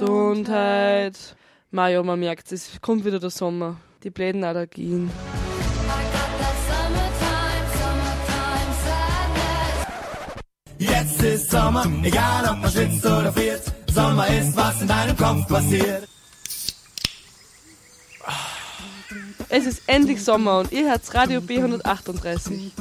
Gesundheit. Maja, man merkt, es kommt wieder der Sommer. Die bläden Allergien. Jetzt ist Sommer, egal ob man schwitzt oder friert. Sommer ist, was in deinem Kopf passiert. Es ist endlich Sommer und ihr hört Radio B138.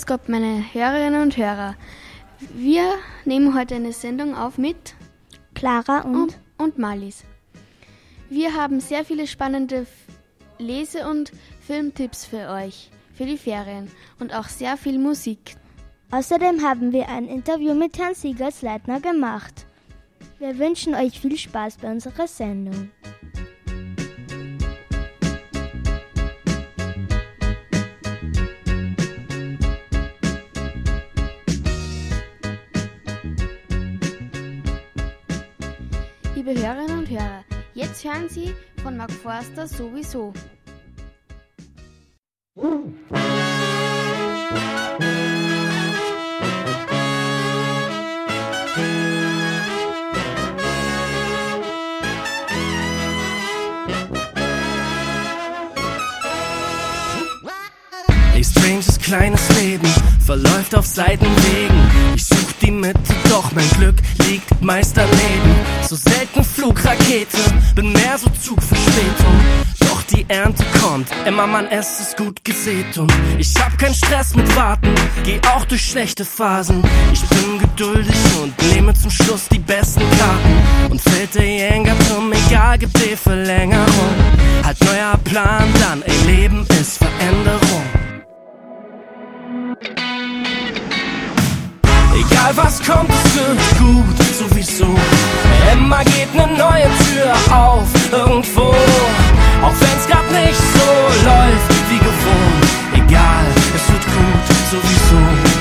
Grüß Gott, meine Hörerinnen und Hörer. Wir nehmen heute eine Sendung auf mit Clara und, und, und Malis. Wir haben sehr viele spannende Lese- und Filmtipps für euch, für die Ferien und auch sehr viel Musik. Außerdem haben wir ein Interview mit Herrn Siegersleitner gemacht. Wir wünschen euch viel Spaß bei unserer Sendung. Hörerinnen und Hörer, jetzt hören Sie von Mark Forster sowieso. A stranges kleines Leben verläuft auf Seitenwegen. Ich die Mitte, doch mein Glück liegt meist daneben. So selten Flugrakete, bin mehr so Zugverspätung. Doch die Ernte kommt, immer man es ist gut gesät und ich hab keinen Stress mit Warten, geh auch durch schlechte Phasen. Ich bin geduldig und nehme zum Schluss die besten Karten und fällt der Jenga-Turm, egal, gibt die Verlängerung. Halt neuer Plan dann, ey, Leben ist Veränderung. Egal was kommt, es wird gut, sowieso. Immer geht ne neue Tür auf, irgendwo. Auch wenn's grad nicht so läuft wie gewohnt. Egal, es wird gut, sowieso.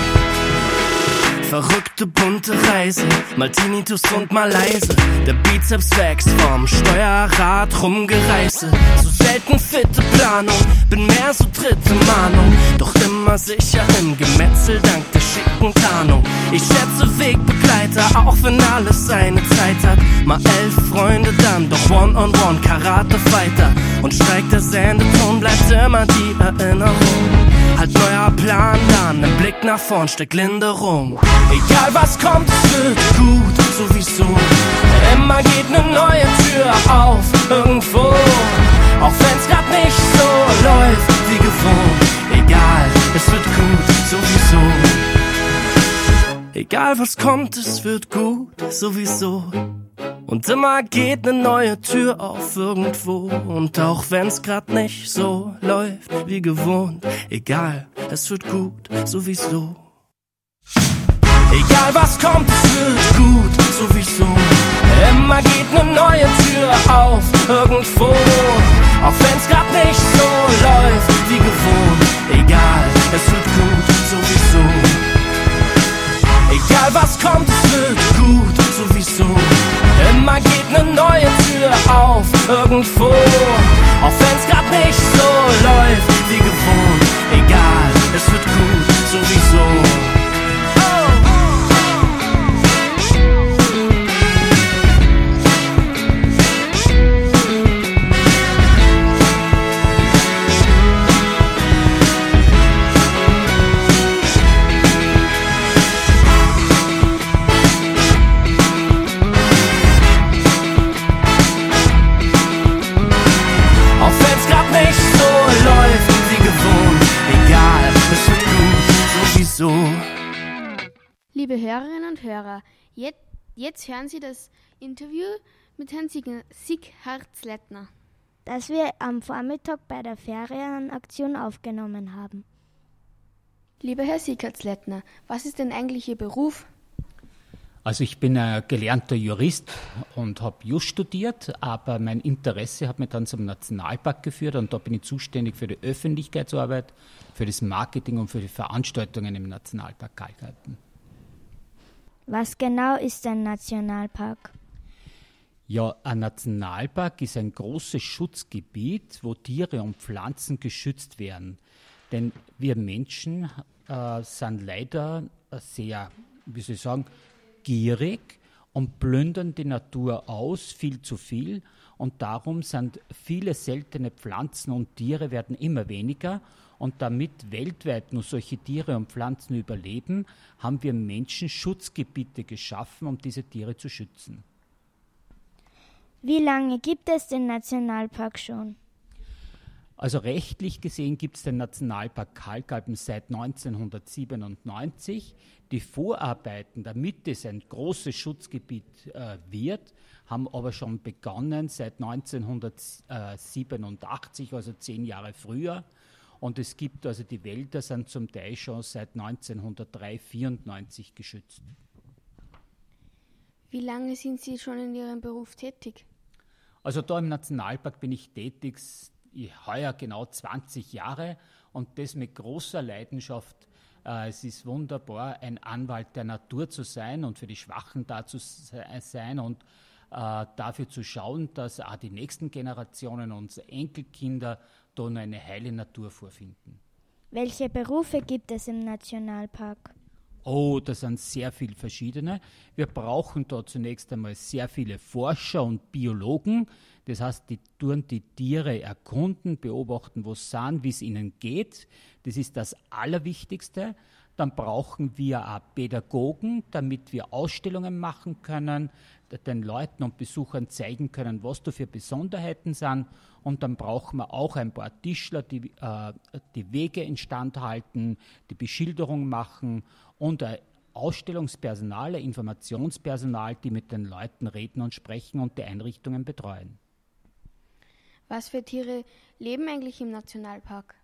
Verrückte bunte Reise, mal Tinnitus und mal leise. Der Bizeps wächst vom Steuerrad rumgereise. So selten fitte Planung, bin mehr so dritte Mahnung. Doch immer sicher im Gemetzel dank der schicken Tarnung. Ich schätze Wegbegleiter, auch wenn alles seine Zeit hat. Mal elf Freunde, dann doch One-on-One, Karate-Fighter. Und steigt der Sendeton, bleibt immer die Erinnerung. Halt neuer Plan dann, im Blick nach vorn steckt Linderung. Egal was kommt, es wird gut, sowieso. Immer geht ne neue Tür auf, irgendwo. Auch wenn's grad nicht so läuft wie gewohnt. Egal, es wird gut, sowieso. Egal was kommt, es wird gut, sowieso. Und immer geht ne neue Tür auf irgendwo. Und auch wenn's grad nicht so läuft wie gewohnt, egal, es wird gut, sowieso. Egal was kommt, es wird gut, sowieso. Immer geht ne neue Tür auf irgendwo. Auch wenn's grad nicht so läuft wie gewohnt, egal, es wird gut, sowieso. Egal was kommt, es wird gut, sowieso. Immer geht ne neue Tür auf, irgendwo. Auch wenn's grad nicht so läuft wie gewohnt. Egal, es wird Liebe Hörerinnen und Hörer, jetzt, jetzt hören Sie das Interview mit Herrn Sieg- Sieghard-Slettner. das wir am Vormittag bei der Ferienaktion aufgenommen haben. Lieber Herr Sieghard-Slettner, was ist denn eigentlich Ihr Beruf? Also ich bin ein gelernter Jurist und habe Just studiert, aber mein Interesse hat mich dann zum Nationalpark geführt und da bin ich zuständig für die Öffentlichkeitsarbeit, für das Marketing und für die Veranstaltungen im Nationalpark Kalkalpen. Was genau ist ein Nationalpark? Ja, ein Nationalpark ist ein großes Schutzgebiet, wo Tiere und Pflanzen geschützt werden. Denn wir Menschen äh, sind leider sehr, wie soll ich sagen, gierig und plündern die Natur aus, viel zu viel. Und darum sind viele seltene Pflanzen und Tiere werden immer weniger. Und damit weltweit nur solche Tiere und Pflanzen überleben, haben wir Menschen Schutzgebiete geschaffen, um diese Tiere zu schützen. Wie lange gibt es den Nationalpark schon? Also rechtlich gesehen gibt es den Nationalpark Kalkalpen seit 1997. Die Vorarbeiten, damit es ein großes Schutzgebiet äh, wird, haben aber schon begonnen seit 1987, also zehn Jahre früher. Und es gibt also die Wälder sind zum Teil schon seit 1903, 1994 geschützt. Wie lange sind Sie schon in Ihrem Beruf tätig? Also da im Nationalpark bin ich tätig heuer genau 20 Jahre und das mit großer Leidenschaft. Äh, es ist wunderbar, ein Anwalt der Natur zu sein und für die Schwachen da zu sein und äh, dafür zu schauen, dass auch die nächsten Generationen, unsere Enkelkinder, da eine heile Natur vorfinden. Welche Berufe gibt es im Nationalpark? Oh, das sind sehr viele verschiedene. Wir brauchen da zunächst einmal sehr viele Forscher und Biologen. Das heißt, die tun die Tiere erkunden, beobachten, wo sie sind, wie es ihnen geht. Das ist das Allerwichtigste. Dann brauchen wir Pädagogen, damit wir Ausstellungen machen können, den Leuten und Besuchern zeigen können, was da für Besonderheiten sind. Und dann brauchen wir auch ein paar Tischler, die äh, die Wege instand halten, die Beschilderung machen und ein Ausstellungspersonal, ein Informationspersonal, die mit den Leuten reden und sprechen und die Einrichtungen betreuen. Was für Tiere leben eigentlich im Nationalpark?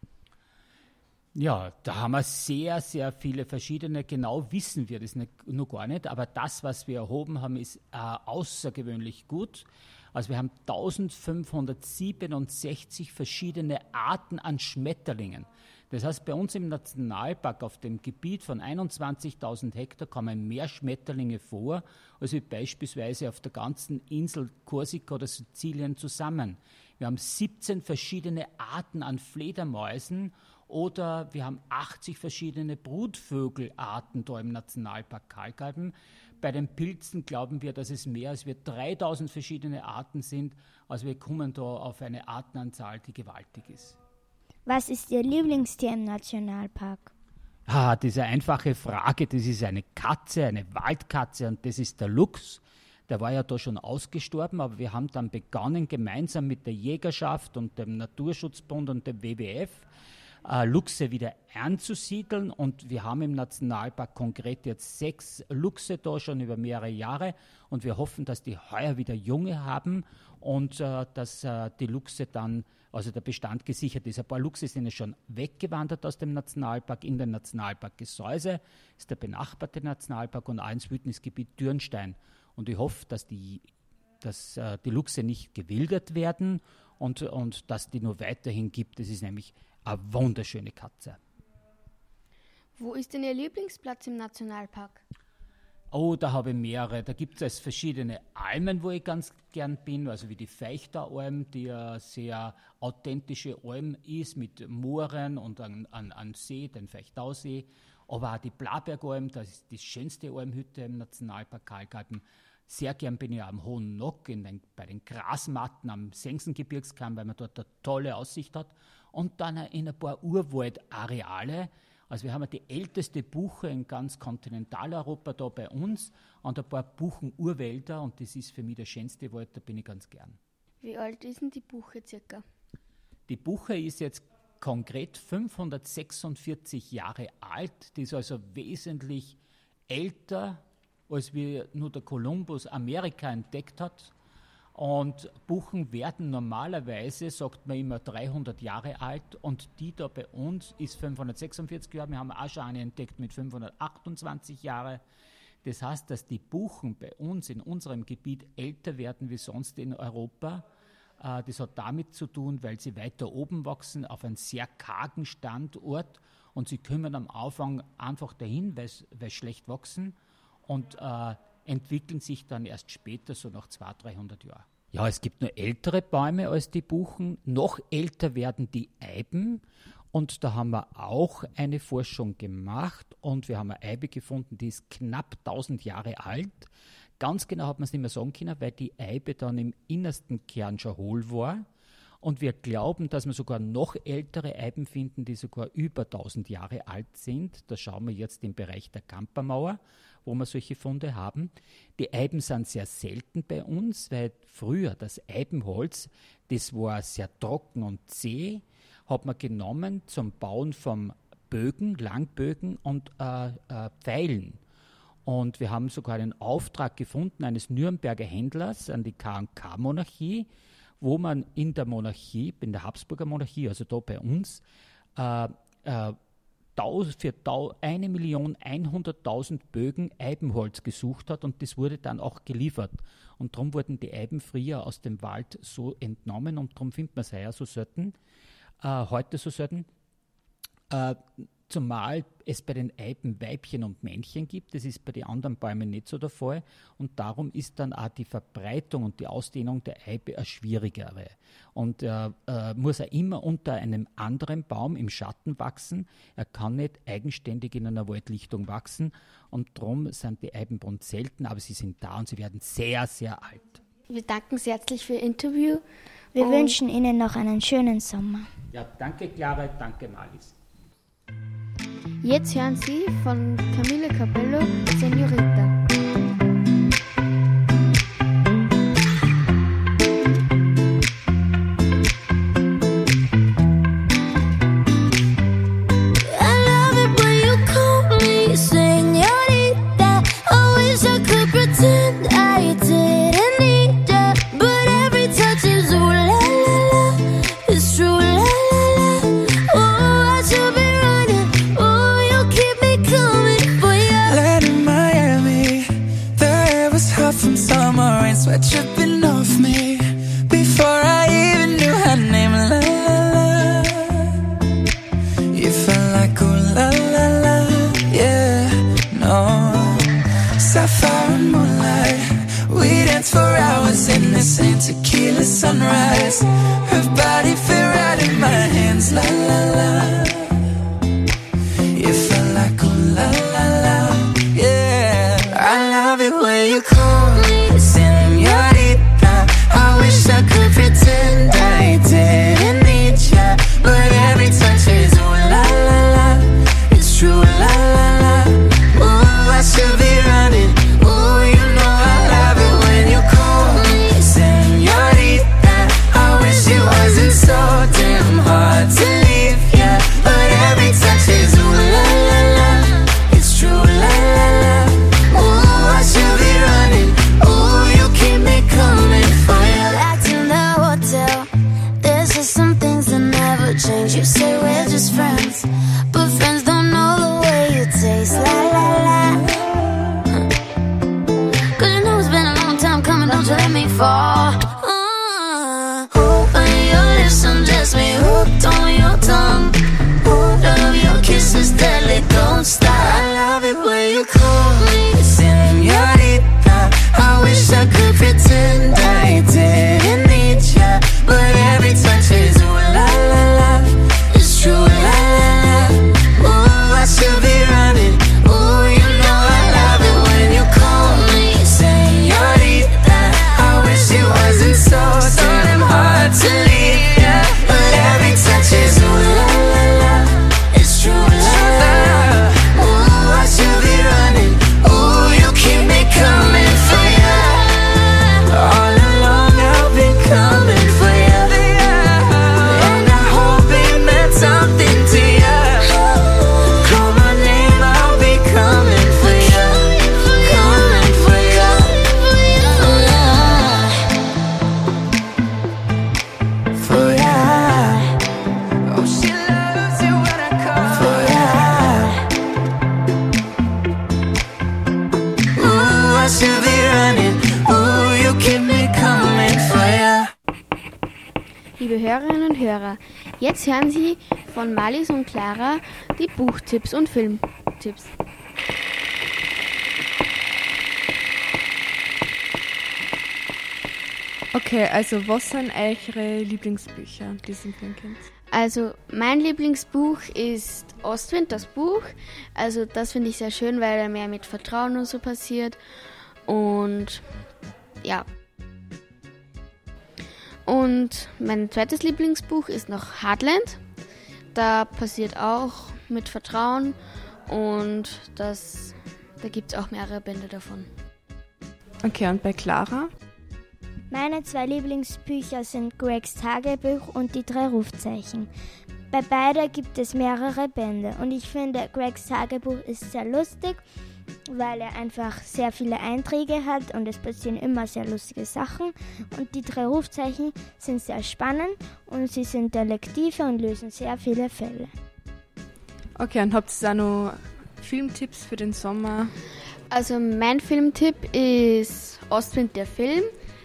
Ja, da haben wir sehr, sehr viele verschiedene. Genau wissen wir das nicht, nur gar nicht, aber das, was wir erhoben haben, ist äh, außergewöhnlich gut. Also wir haben 1567 verschiedene Arten an Schmetterlingen. Das heißt, bei uns im Nationalpark auf dem Gebiet von 21.000 Hektar kommen mehr Schmetterlinge vor, als wie beispielsweise auf der ganzen Insel Korsika oder Sizilien zusammen. Wir haben 17 verschiedene Arten an Fledermäusen oder wir haben 80 verschiedene Brutvögelarten da im Nationalpark Kalkalpen. Bei den Pilzen glauben wir, dass es mehr als wir 3000 verschiedene Arten sind. Also wir kommen da auf eine Artenanzahl, die gewaltig ist. Was ist Ihr Lieblingstier im Nationalpark? Ah, diese einfache Frage, das ist eine Katze, eine Waldkatze und das ist der Luchs. Der war ja da schon ausgestorben, aber wir haben dann begonnen, gemeinsam mit der Jägerschaft und dem Naturschutzbund und dem WWF äh, Luchse wieder anzusiedeln. Und wir haben im Nationalpark konkret jetzt sechs Luchse da schon über mehrere Jahre. Und wir hoffen, dass die heuer wieder Junge haben und äh, dass äh, die Luchse dann also der Bestand gesichert ist. Ein paar Luchse sind ja schon weggewandert aus dem Nationalpark in den Nationalpark Gesäuse, ist der benachbarte Nationalpark und auch ins Wildnisgebiet Dürnstein. Und ich hoffe, dass die, dass, äh, die Luchse nicht gewildert werden und, und dass die nur weiterhin gibt. Das ist nämlich eine wunderschöne Katze. Wo ist denn Ihr Lieblingsplatz im Nationalpark? Oh, da habe ich mehrere. Da gibt es verschiedene Almen, wo ich ganz gern bin, also wie die Feichteralm, die eine sehr authentische Alm ist mit Mooren und an, an, an See, den Feichtausee. Aber auch die Blabergalm, das ist die schönste Almhütte im Nationalpark Kalkalpen. Sehr gern bin ich am Hohen Nock den, bei den Grasmatten am Sengsengebirgskamm, weil man dort eine tolle Aussicht hat. Und dann in ein paar Urwaldareale, also wir haben die älteste Buche in ganz Kontinentaleuropa da bei uns und ein paar Buchenurwälder und das ist für mich der schönste Wald, da bin ich ganz gern. Wie alt ist denn die Buche circa? Die Buche ist jetzt konkret 546 Jahre alt, die ist also wesentlich älter, als wie nur der Kolumbus Amerika entdeckt hat. Und Buchen werden normalerweise, sagt man immer, 300 Jahre alt und die da bei uns ist 546 Jahre. Wir haben auch schon eine entdeckt mit 528 Jahren. Das heißt, dass die Buchen bei uns in unserem Gebiet älter werden wie sonst in Europa. Äh, das hat damit zu tun, weil sie weiter oben wachsen, auf einem sehr kargen Standort und sie kommen am Anfang einfach dahin, weil sie schlecht wachsen und äh, entwickeln sich dann erst später, so nach 200, 300 Jahren. Ja, es gibt nur ältere Bäume als die Buchen. Noch älter werden die Eiben. Und da haben wir auch eine Forschung gemacht und wir haben eine Eibe gefunden, die ist knapp 1000 Jahre alt. Ganz genau hat man es nicht mehr sagen können, weil die Eibe dann im innersten Kern schon hohl war. Und wir glauben, dass wir sogar noch ältere Eiben finden, die sogar über 1000 Jahre alt sind. Da schauen wir jetzt im Bereich der Kampermauer, wo wir solche Funde haben. Die Eiben sind sehr selten bei uns, weil früher das Eibenholz, das war sehr trocken und zäh hat man genommen zum Bauen von Bögen, Langbögen und äh, äh, Pfeilen. Und wir haben sogar einen Auftrag gefunden eines Nürnberger Händlers an die KK-Monarchie, wo man in der Monarchie, in der Habsburger Monarchie, also da bei uns, äh, äh, für 1.100.000 Bögen Eibenholz gesucht hat und das wurde dann auch geliefert. Und darum wurden die Eiben früher aus dem Wald so entnommen und darum findet man es heuer so selten äh, heute so selten. Zumal es bei den Eiben Weibchen und Männchen gibt. Das ist bei den anderen Bäumen nicht so der Fall. Und darum ist dann auch die Verbreitung und die Ausdehnung der Eibe eine schwierigere. Und äh, äh, muss er immer unter einem anderen Baum im Schatten wachsen. Er kann nicht eigenständig in einer Waldlichtung wachsen. Und darum sind die Eibenbrunnen selten, aber sie sind da und sie werden sehr, sehr alt. Wir danken sehr herzlich für Ihr Interview. Wir wünschen Ihnen noch einen schönen Sommer. Ja, danke Clara, danke Malis. Jetzt hören Sie von Camille Cabello Senorita. sapphire and moonlight. We danced for hours in the same tequila sunrise. So. Malis und Clara die Buchtipps und Filmtipps. Okay, also was sind eure Lieblingsbücher, die sind für ein Kind? Also mein Lieblingsbuch ist Ostwind, das Buch. Also das finde ich sehr schön, weil da mehr mit Vertrauen und so passiert. Und ja. Und mein zweites Lieblingsbuch ist noch Heartland. Da passiert auch mit Vertrauen und das, da gibt es auch mehrere Bände davon. Okay, und bei Clara? Meine zwei Lieblingsbücher sind Gregs Tagebuch und die drei Rufzeichen. Bei beide gibt es mehrere Bände und ich finde, Gregs Tagebuch ist sehr lustig, weil er einfach sehr viele Einträge hat und es passieren immer sehr lustige Sachen. Und die drei Rufzeichen sind sehr spannend und sie sind Detektive und lösen sehr viele Fälle. Okay, und habt ihr da noch Filmtipps für den Sommer? Also mein Filmtipp ist Ostwind der Film.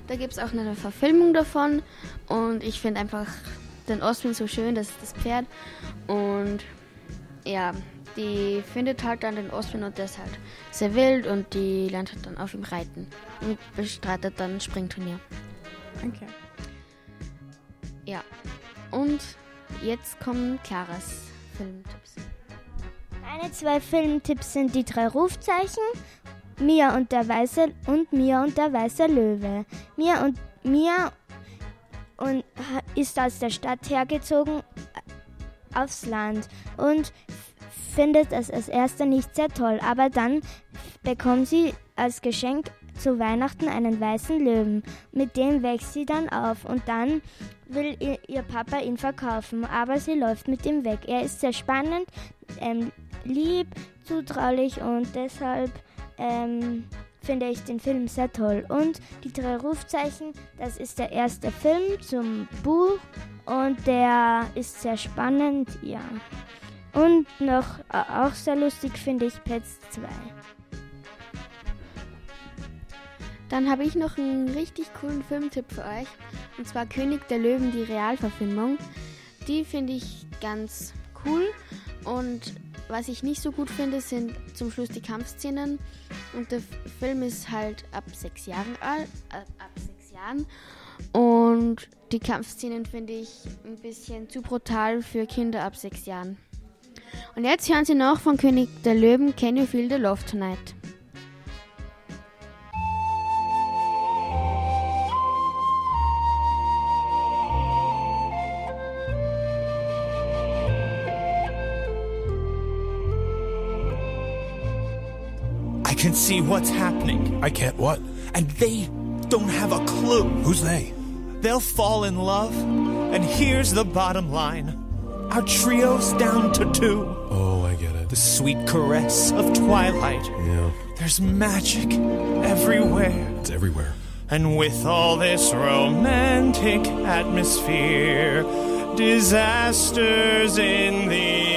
Da gibt es auch eine Verfilmung davon und ich finde einfach den Ostwind so schön, das ist das Pferd und ja, die findet halt dann den Ostwind und der ist halt sehr wild und die lernt halt dann auf ihm reiten und bestreitet dann ein Springturnier. Okay. Ja, und jetzt kommen Claras Filmtipps. Meine zwei Filmtipps sind die drei Rufzeichen, Mia und der weiße und Mia und der weiße Löwe. Mia und Mia und ist aus der Stadt hergezogen aufs Land und findet es als erster nicht sehr toll, aber dann bekommt sie als Geschenk zu Weihnachten einen weißen Löwen. Mit dem wächst sie dann auf und dann will ihr, ihr Papa ihn verkaufen, aber sie läuft mit ihm weg. Er ist sehr spannend, ähm, lieb, zutraulich und deshalb ähm, finde ich den Film sehr toll. Und die drei Rufzeichen, das ist der erste Film zum Buch und der ist sehr spannend, ja. Und noch äh, auch sehr lustig finde ich Pets 2. Dann habe ich noch einen richtig coolen Filmtipp für euch. Und zwar König der Löwen, die Realverfilmung. Die finde ich ganz cool. Und was ich nicht so gut finde, sind zum Schluss die Kampfszenen. Und der Film ist halt ab sechs Jahren alt. Äh, ab sechs Jahren. Und die Kampfszenen finde ich ein bisschen zu brutal für Kinder ab sechs Jahren. Und jetzt hören Sie noch von König der Löwen Can You Feel the Love Tonight? Can see what's happening, I can't what? and they don't have a clue. Who's they? They'll fall in love, and here's the bottom line our trio's down to two. Oh, I get it. The sweet caress of twilight. Yeah, There's magic everywhere. it's everywhere. And with all this romantic atmosphere, disasters in the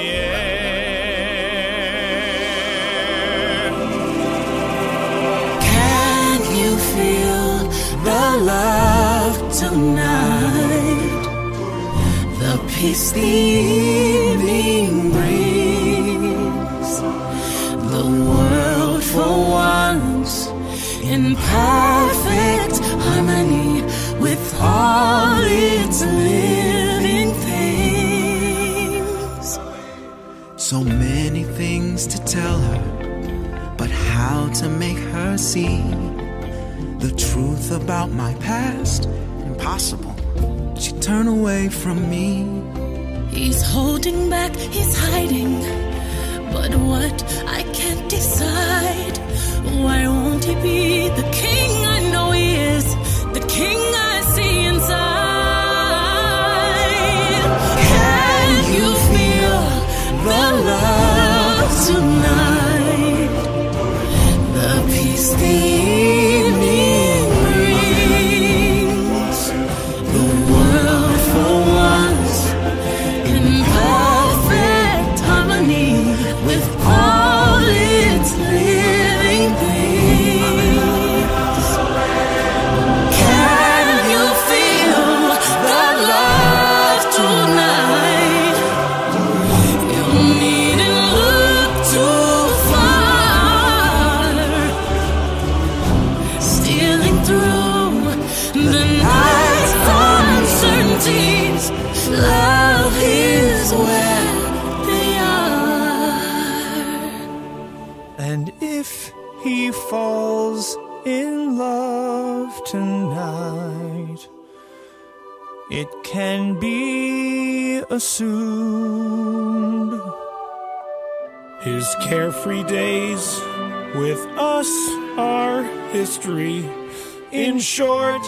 feel the love tonight? The peace the evening brings. The world for once in perfect harmony with all its living things. So many things to tell her, but how to make her see the truth about my past? Impossible. She turned away from me. He's holding back, he's hiding. But what I can't decide. Why won't he be the king I know he is? The king history. In short,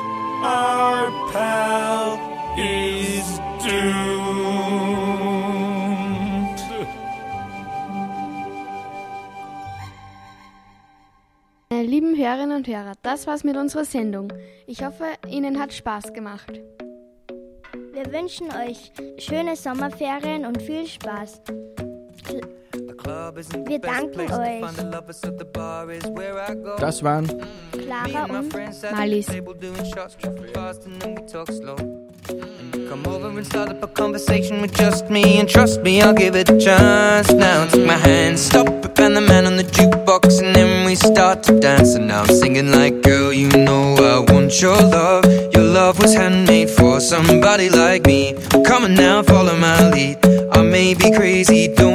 our pal is doomed. Meine lieben Hörerinnen und Hörer, das war's mit unserer Sendung. Ich hoffe, Ihnen hat Spaß gemacht. Wir wünschen euch schöne Sommerferien und viel Spaß. Wir danken euch. Das waren mm. Clara und Malis. Mm. Come over and start up a conversation with just me And trust me, I'll give it a chance. Now take my hand, stop it, and the man on the jukebox And then we start to dance. And now I'm singing like Girl, you know I want your love. Your love was handmade for somebody like me. Come on now, follow my lead. I may be crazy, don't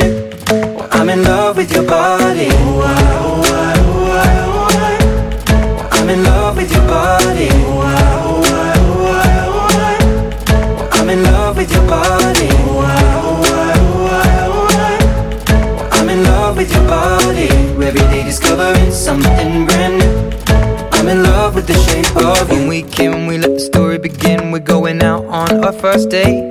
I'm in love with your body. I'm in love with your body. I'm in love with your body. I'm in love with your body. Every day discovering something brand new. I'm in love with the shape of you When we came, we let the story begin. We're going out on our first date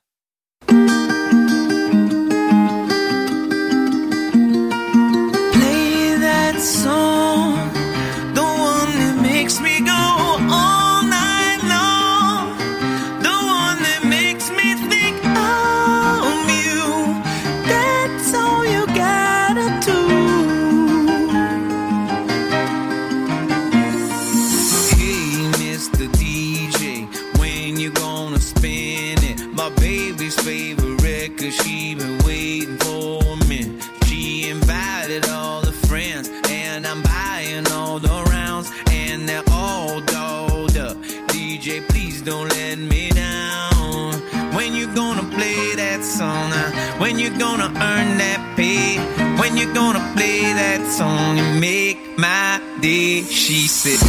My baby's favorite, cause she been waiting for me. She invited all the friends, and I'm buying all the rounds, and they're all dolled up. DJ, please don't let me down. When you gonna play that song? When you gonna earn that pay? When you gonna play that song and make my day? She said,